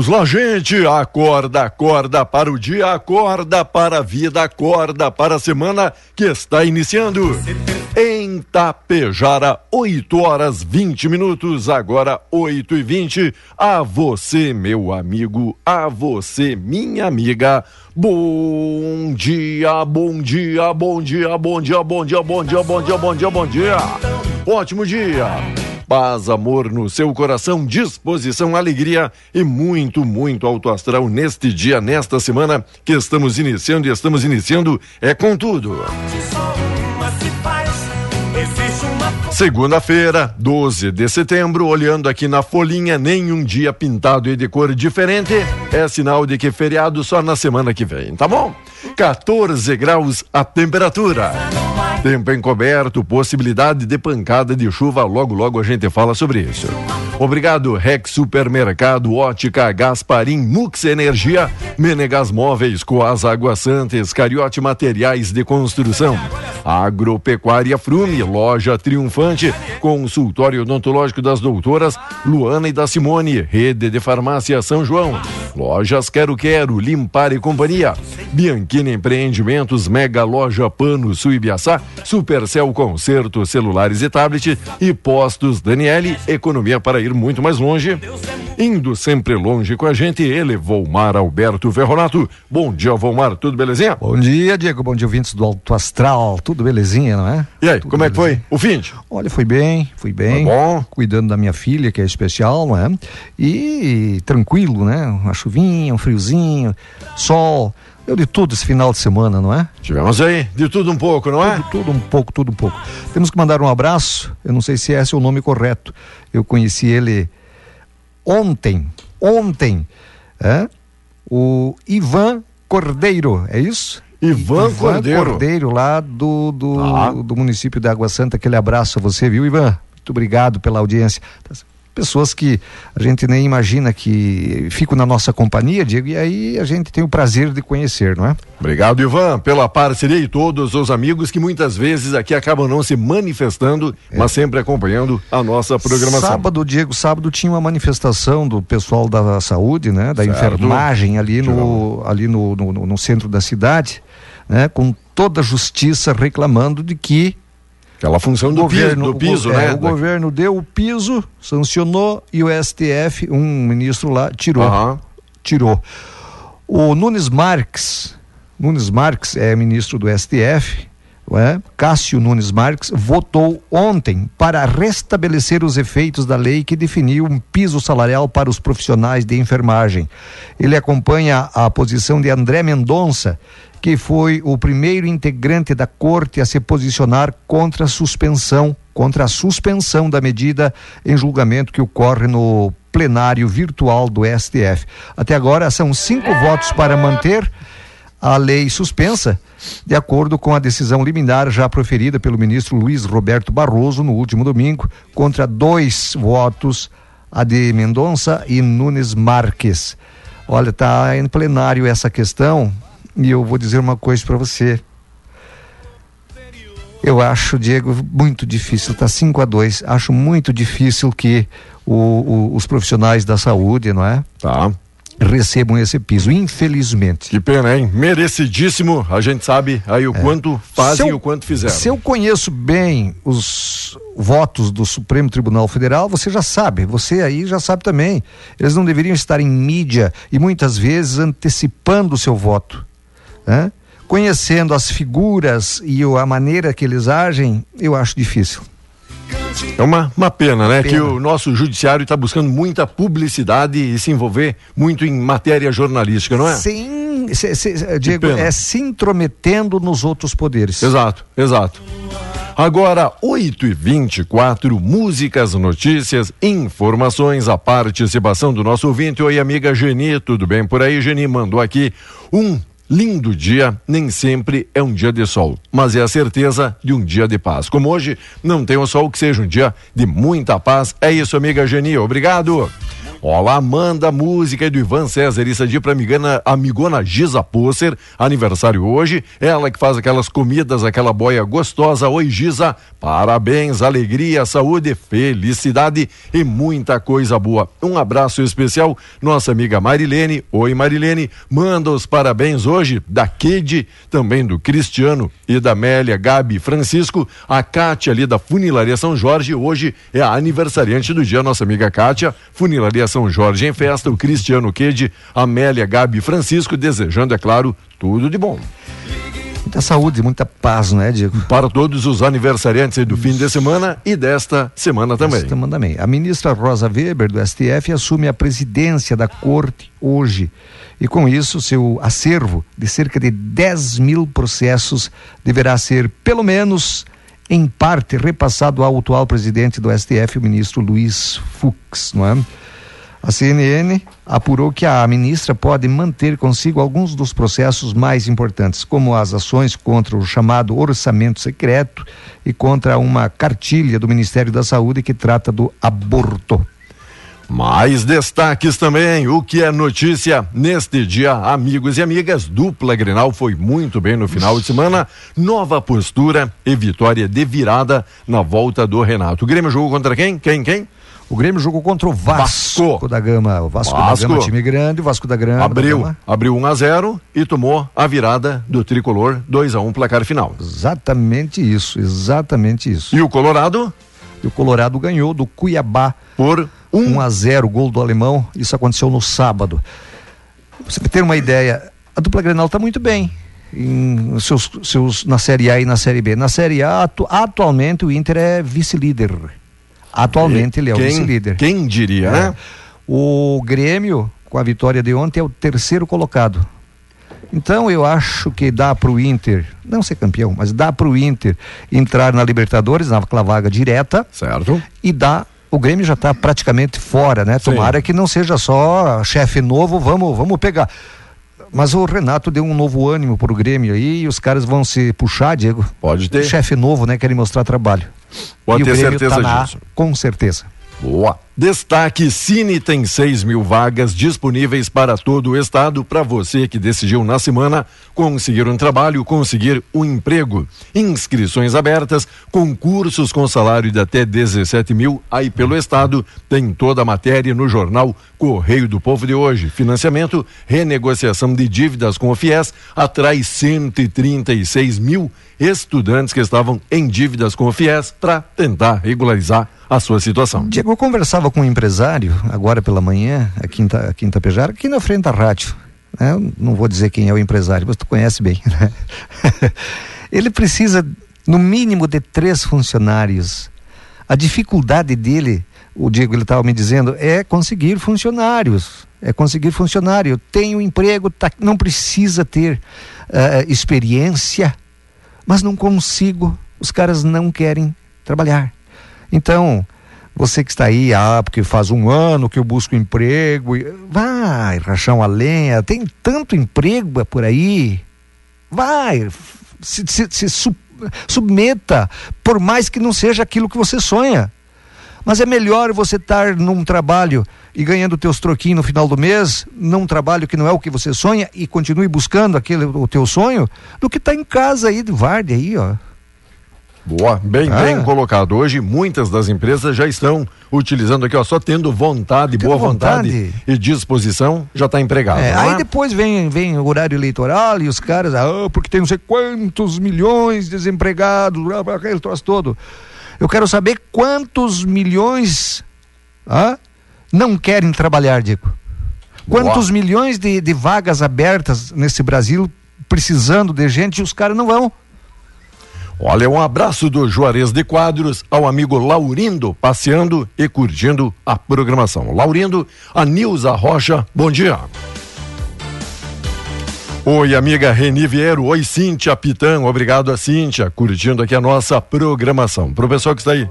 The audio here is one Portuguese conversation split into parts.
Vamos lá, gente! Acorda, acorda para o dia, acorda para a vida, acorda para a semana que está iniciando. Em Tapejara, 8 horas 20 minutos, agora 8 e 20. A você, meu amigo, a você, minha amiga. Bom dia, bom dia, bom dia, bom dia, bom dia, bom dia, bom dia, bom dia, bom dia. Ótimo dia paz, amor no seu coração, disposição, alegria e muito, muito alto astral neste dia, nesta semana que estamos iniciando e estamos iniciando é com tudo. Segunda-feira, 12 de setembro, olhando aqui na folhinha, nenhum dia pintado e de cor diferente, é sinal de que feriado só na semana que vem, tá bom? 14 graus a temperatura. Tempo encoberto, possibilidade de pancada de chuva, logo logo a gente fala sobre isso. Obrigado, Rex Supermercado, Ótica, Gasparim, Mux Energia, Menegas Móveis, Coas Águas Santas, Cariote Materiais de Construção, Agropecuária Frume, Loja Triunfante, Consultório Odontológico das Doutoras, Luana e da Simone, Rede de Farmácia São João, Lojas Quero Quero, Limpar e Companhia, Bianchini Empreendimentos, Mega Loja Pano Suibiaçá, Supercel Concerto Celulares e Tablet e Postos Daniele, economia para ir muito mais longe. Indo sempre longe com a gente, ele, Volmar Alberto Ferronato. Bom dia, Volmar, tudo belezinha? Bom dia, Diego, bom dia, ouvintes do Alto Astral, tudo belezinha, não é? E aí, Tudo como é que foi? O fim? de? Olha, fui bem, fui bem. Tá bom. Cuidando da minha filha, que é especial, não é? E tranquilo, né? Uma chuvinha, um friozinho, sol. Deu de tudo esse final de semana, não é? Tivemos aí de tudo um pouco, não é? Tudo, tudo um pouco, tudo um pouco. Temos que mandar um abraço, eu não sei se esse é o nome correto. Eu conheci ele ontem, ontem, é? O Ivan Cordeiro, é isso? Ivan Cordeiro. Cordeiro, lá do, do, Tá. do município de Água Santa. Aquele abraço a você, viu, Ivan? Muito obrigado pela audiência. Pessoas que a gente nem imagina que ficam na nossa companhia, Diego, e aí a gente tem o prazer de conhecer, não é? Obrigado, Ivan, pela parceria e todos os amigos que muitas vezes aqui acabam não se manifestando, mas sempre acompanhando a nossa programação. Sábado, Diego, sábado tinha uma manifestação do pessoal da saúde, né? Da Certo. enfermagem ali no, ali no, no- no centro da cidade, né? Com toda a justiça reclamando de que Aquela função do piso, do o piso go- né? é, o governo deu o piso, sancionou e o STF, um ministro lá, tirou. Aham. Tirou. O Nunes Marques, Nunes Marques é ministro do STF, é? Cássio Nunes Marques, votou ontem para restabelecer os efeitos da lei que definiu um piso salarial para os profissionais de enfermagem. Ele acompanha a posição de André Mendonça, que foi o primeiro integrante da corte a se posicionar contra a suspensão, contra a suspensão da medida em julgamento que ocorre no plenário virtual do STF. Até agora são cinco votos para manter a lei suspensa, de acordo com a decisão liminar já proferida pelo ministro Luiz Roberto Barroso no último domingo, contra dois votos, a de Mendonça e Nunes Marques. Olha, está em plenário essa questão e eu vou dizer uma coisa para você. Eu acho, Diego, muito difícil, tá 5 a 2 Acho muito difícil que o, o, os profissionais da saúde, não é? Tá. Recebam esse piso, infelizmente. Que pena, hein? Merecidíssimo. A gente sabe aí o é. quanto fazem e o quanto fizeram. Se eu conheço bem os votos do Supremo Tribunal Federal, você já sabe, você aí já sabe também. Eles não deveriam estar em mídia e muitas vezes antecipando o seu voto. Né? Conhecendo as figuras e a maneira que eles agem, eu acho difícil. É uma, uma pena, né? Pena. Que o nosso judiciário está buscando muita publicidade e se envolver muito em matéria jornalística, não é? Sim, se, se, Diego, é se intrometendo nos outros poderes. Exato, exato. Agora, 8 e 24 músicas, notícias, informações, a participação do nosso ouvinte. Oi, amiga Geni, tudo bem por aí? Geni mandou aqui um Lindo dia nem sempre é um dia de sol, mas é a certeza de um dia de paz. Como hoje não tem o sol, que seja um dia de muita paz. É isso, amiga Geni. Obrigado. Olá, manda música do Ivan César. Isso aqui pra amigana, amigona Giza Posser, aniversário hoje. Ela que faz aquelas comidas, aquela boia gostosa. Oi, Giza. Parabéns, alegria, saúde, felicidade e muita coisa boa. Um abraço especial, nossa amiga Marilene. Oi, Marilene. Manda os parabéns hoje da Kede, também do Cristiano e da Amélia, Gabi Francisco. A Kátia ali da Funilaria São Jorge. Hoje é a aniversariante do dia, nossa amiga Kátia. Funilaria são Jorge em festa, o Cristiano Quede, Amélia, Gabi Francisco, desejando, é claro, tudo de bom. Muita saúde, muita paz, não é, Diego? Para todos os aniversariantes do fim de semana e desta semana também. Desta semana também. A ministra Rosa Weber, do STF, assume a presidência da corte hoje. E com isso, seu acervo de cerca de 10 mil processos deverá ser, pelo menos, em parte, repassado ao atual presidente do STF, o ministro Luiz Fux, não é? A CNN apurou que a ministra pode manter consigo alguns dos processos mais importantes, como as ações contra o chamado orçamento secreto e contra uma cartilha do Ministério da Saúde que trata do aborto. Mais destaques também, o que é notícia neste dia, amigos e amigas, dupla Grenal foi muito bem no final de semana, nova postura e vitória de virada na volta do Renato. O Grêmio jogou contra quem? Quem, quem? O Grêmio jogou contra o Vasco, Vasco. da Gama. O Vasco, Vasco, da Gama, time grande, o Vasco da Gama. Abriu, abriu 1 a 0 e tomou a virada do tricolor 2 a 1 placar final. Exatamente isso, exatamente isso. E o Colorado? E o Colorado ganhou do Cuiabá por 1, 1 a 0, gol do alemão. Isso aconteceu no sábado. Você ter uma ideia, a dupla Grenal está muito bem. Em seus, seus, na Série A e na Série B. Na Série A, atu, atualmente o Inter é vice-líder Atualmente ele é quem, o vice-líder. Quem diria, é. né? O Grêmio, com a vitória de ontem, é o terceiro colocado. Então eu acho que dá para o Inter, não ser campeão, mas dá para o Inter entrar na Libertadores, naquela vaga direta. Certo. E dá. O Grêmio já está praticamente fora, né? Tomara Sim. que não seja só chefe novo, vamos, vamos pegar. Mas o Renato deu um novo ânimo para o Grêmio aí e os caras vão se puxar, Diego. Pode ter. Chefe novo, né? Querem mostrar trabalho. Pode e ter certeza tá disso. com certeza. Boa. Destaque: Cine tem 6 mil vagas disponíveis para todo o estado para você que decidiu na semana conseguir um trabalho, conseguir um emprego. Inscrições abertas, concursos com salário de até 17 mil aí pelo estado. Tem toda a matéria no jornal Correio do Povo de hoje. Financiamento, renegociação de dívidas com o FIES atrai 136 mil estudantes que estavam em dívidas com o FIES para tentar regularizar a sua situação. Diego, eu conversava com um empresário agora pela manhã, aqui em, aqui em Tapejara, aqui na frente da rádio. Né? Não vou dizer quem é o empresário, mas tu conhece bem. Né? Ele precisa, no mínimo, de três funcionários. A dificuldade dele, o Diego ele estava me dizendo, é conseguir funcionários. É conseguir funcionário. Tem um emprego, tá, não precisa ter uh, experiência, mas não consigo. Os caras não querem trabalhar. Então, você que está aí, ah, porque faz um ano que eu busco emprego, vai, rachão a lenha, tem tanto emprego por aí. Vai, se, se, se sub, submeta, por mais que não seja aquilo que você sonha. Mas é melhor você estar num trabalho e ganhando teus troquinhos no final do mês, num trabalho que não é o que você sonha e continue buscando aquele o teu sonho, do que estar tá em casa aí de Varde aí, ó. Boa, bem, ah. bem colocado. Hoje muitas das empresas já estão utilizando aqui, ó, só tendo vontade, tendo boa vontade. vontade. e disposição, já está empregado. É, aí é? depois vem, vem o horário eleitoral e os caras, ah, porque tem não sei quantos milhões de desempregados, aquele troço todo. Eu quero saber quantos milhões ah, não querem trabalhar, Diego. Quantos boa. milhões de, de vagas abertas nesse Brasil precisando de gente e os caras não vão. Olha, um abraço do Juarez de Quadros ao amigo Laurindo, passeando e curtindo a programação. Laurindo, a Nilza Rocha, bom dia. Oi, amiga Reni Vieiro. Oi, Cíntia Pitã. Obrigado a Cíntia, curtindo aqui a nossa programação. Professor que está aí.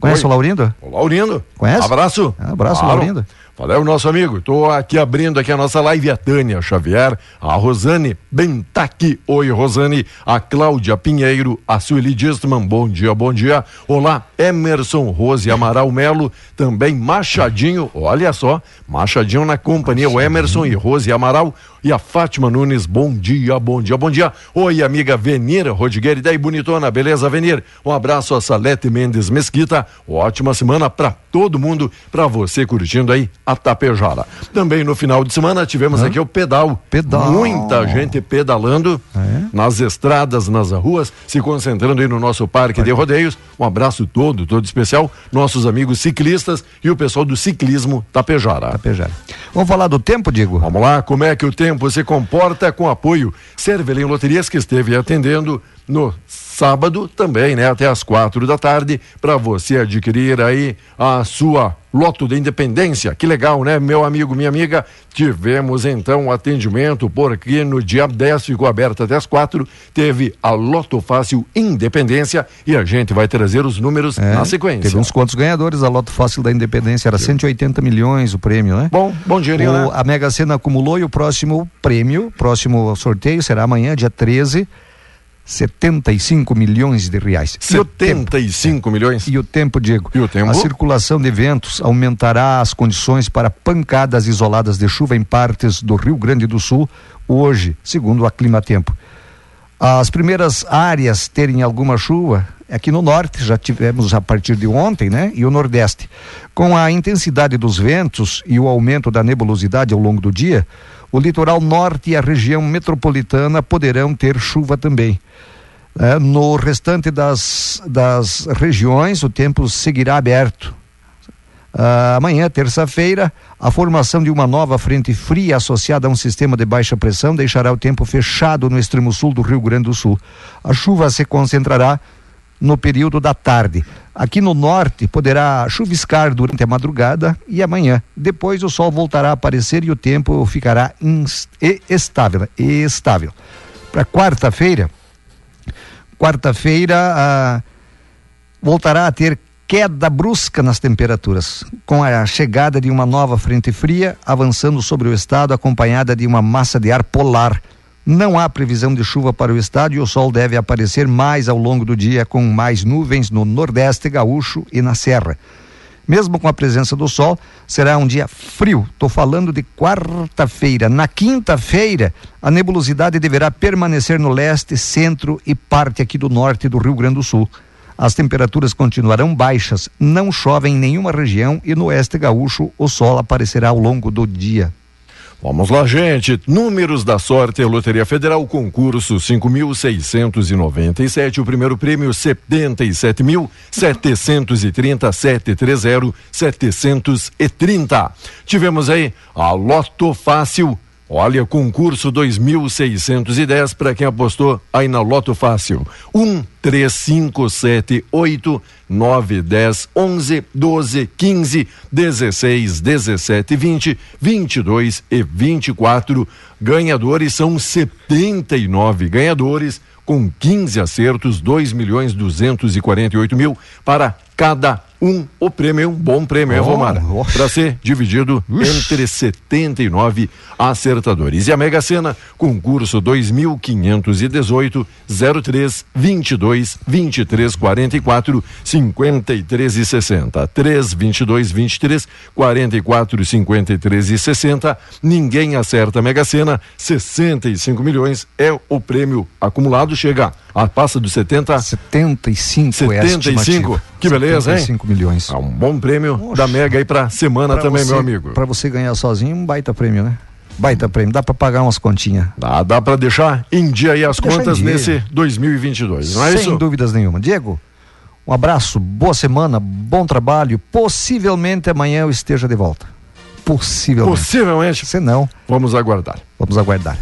Conhece Oi. o Laurindo? O Laurindo. Conhece? Abraço. abraço, claro. Laurindo. Valeu, é nosso amigo. Estou aqui abrindo aqui a nossa live. A Tânia Xavier, a Rosane Bentaki. Oi, Rosane. A Cláudia Pinheiro, a Sueli Distman. Bom dia, bom dia. Olá, Emerson Rose Amaral Melo. Também Machadinho. Olha só, Machadinho na companhia. O Emerson e Rose Amaral. E a Fátima Nunes. Bom dia, bom dia, bom dia. Oi, amiga Venira Rodrigues. Daí, bonitona. Beleza, Venir? Um abraço a Salete Mendes Mesquita. Ótima semana para todo mundo. Para você curtindo aí a Tapejara. Também no final de semana tivemos aqui o pedal. Pedal. Muita gente pedalando é? nas estradas, nas ruas, se concentrando aí no nosso parque Vai. de rodeios. Um abraço todo, todo especial, nossos amigos ciclistas e o pessoal do ciclismo Tapejara. Tapejara. Vamos falar do tempo, Diego? Vamos lá, como é que o tempo se comporta com apoio Cervelim Loterias que esteve atendendo no sábado também, né, até as quatro da tarde, para você adquirir aí a sua Loto da Independência. Que legal, né, meu amigo, minha amiga? Tivemos então atendimento, porque no dia 10 ficou aberto até as quatro, teve a Loto Fácil Independência e a gente vai trazer os números é, na sequência. Teve uns quantos ganhadores a Loto Fácil da Independência, era 180 milhões o prêmio, né? Bom, bom dinheirinho, o, né? A Mega Sena acumulou e o próximo prêmio, próximo sorteio será amanhã, dia 13 75 milhões de reais. 75 milhões? E o tempo, Diego? E o tempo? A circulação de ventos aumentará as condições para pancadas isoladas de chuva em partes do Rio Grande do Sul hoje, segundo a Clima Tempo. As primeiras áreas terem alguma chuva aqui no norte, já tivemos a partir de ontem, né? E o nordeste. Com a intensidade dos ventos e o aumento da nebulosidade ao longo do dia, o litoral norte e a região metropolitana poderão ter chuva também. É, no restante das, das regiões, o tempo seguirá aberto. Uh, amanhã, terça-feira, a formação de uma nova frente fria associada a um sistema de baixa pressão deixará o tempo fechado no extremo sul do Rio Grande do Sul. A chuva se concentrará no período da tarde. Aqui no norte poderá chuviscar durante a madrugada e amanhã. Depois o sol voltará a aparecer e o tempo ficará estável. Estável. Para quarta-feira, quarta-feira ah, voltará a ter queda brusca nas temperaturas, com a chegada de uma nova frente fria avançando sobre o estado, acompanhada de uma massa de ar polar não há previsão de chuva para o estado e o sol deve aparecer mais ao longo do dia, com mais nuvens no Nordeste Gaúcho e na Serra. Mesmo com a presença do sol, será um dia frio. Estou falando de quarta-feira. Na quinta-feira, a nebulosidade deverá permanecer no leste, centro e parte aqui do norte do Rio Grande do Sul. As temperaturas continuarão baixas, não chove em nenhuma região e no oeste gaúcho o sol aparecerá ao longo do dia. Vamos lá, gente. Números da sorte, Loteria Federal, concurso 5.697, o primeiro prêmio 77.730, 730, 730. Tivemos aí a Loto Fácil Olha, concurso 2610 para quem apostou aí na Loto Fácil. 1, 3, 5, 7, 8, 9, 10, 11, 12, 15, 16, 17, 20, 22 e 24. Ganhadores são 79 ganhadores com 15 acertos, 2 milhões 248 mil para cada um. O prêmio é um bom prêmio, oh, Romara? Para ser dividido entre 79 acertadores. E a Mega Sena, concurso 2518 03 22 23 44 53 e 60. 3 22 23 44 53 e 60. Ninguém acerta a Mega Sena, 65 milhões é o prêmio acumulado, chega a passa dos 70 75 75. É que beleza, 75 hein? milhões. Ah, um bom prêmio Oxa. da Mega aí pra semana pra também, você, meu amigo. Para você ganhar sozinho, um baita prêmio, né? Baita prêmio, dá para pagar umas continhas. Dá, dá para deixar em dia aí as contas nesse 2022, não é Sem isso? Sem dúvidas nenhuma. Diego, um abraço, boa semana, bom trabalho. Possivelmente amanhã eu esteja de volta. Possivelmente. Possivelmente. Se não. Vamos aguardar. Vamos aguardar.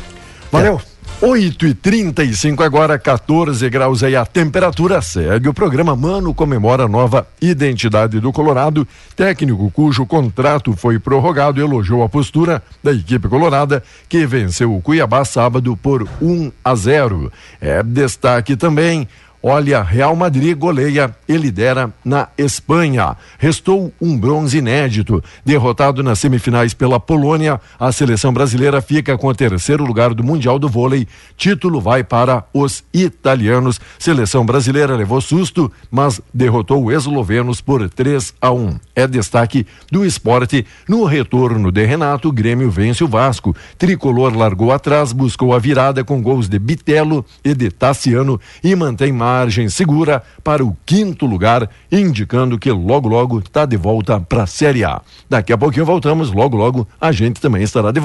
Valeu. É. 8 e 35 agora, 14 graus aí a temperatura. Segue o programa Mano comemora a nova identidade do Colorado. Técnico cujo contrato foi prorrogado elogiou a postura da equipe colorada que venceu o Cuiabá sábado por 1 a 0. É destaque também Olha, Real Madrid goleia e lidera na Espanha. Restou um bronze inédito. Derrotado nas semifinais pela Polônia, a seleção brasileira fica com o terceiro lugar do Mundial do Vôlei. Título vai para os italianos. Seleção brasileira levou susto, mas derrotou os eslovenos por 3 a 1. É destaque do esporte. No retorno de Renato, Grêmio vence o Vasco. Tricolor largou atrás, buscou a virada com gols de Bitelo e de Tassiano e mantém mais margem segura para o quinto lugar, indicando que logo logo está de volta para a Série A. Daqui a pouquinho voltamos, logo logo a gente também estará de volta.